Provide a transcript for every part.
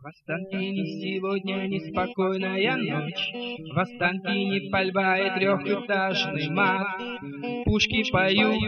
В Останкине сегодня неспокойная ночь, В Останкине пальба и трехэтажный мат. Пушки поют,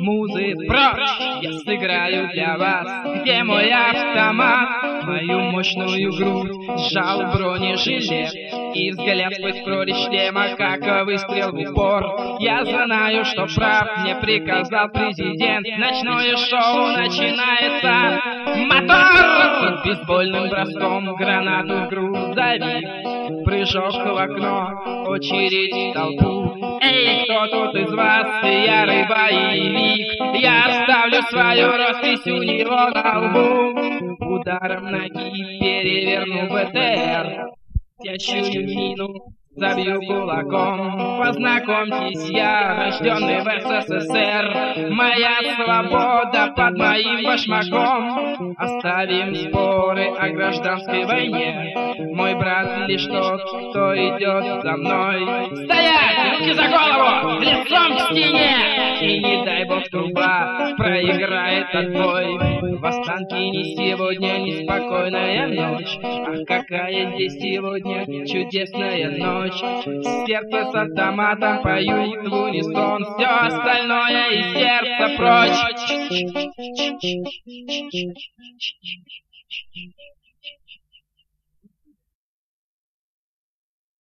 музы прочь, Я сыграю для вас, где мой автомат? Мою мощную грудь сжал бронежилет, И взгляд прорезь шлема, как выстрел в упор. Я знаю, что прав, мне приказал президент, Ночное шоу начинается, мотор! Бейсбольным броском гранату в грузовик Прыжок в окно, очередь в толпу. Эй, кто тут из вас ярый боевик? Я оставлю свою роспись у него на лбу. Ударом ноги переверну БТР que achou que não забью кулаком. Познакомьтесь, я рожденный в СССР, моя свобода под моим башмаком. Оставим споры о гражданской войне, мой брат лишь тот, кто идет за мной. Стоять! Руки за голову! Лицом к стене! И не дай бог труба проиграет отбой. В Останкине сегодня неспокойная ночь, ах, какая здесь сегодня чудесная ночь ночь Сердце с автоматом поют в унисон Все остальное из сердца прочь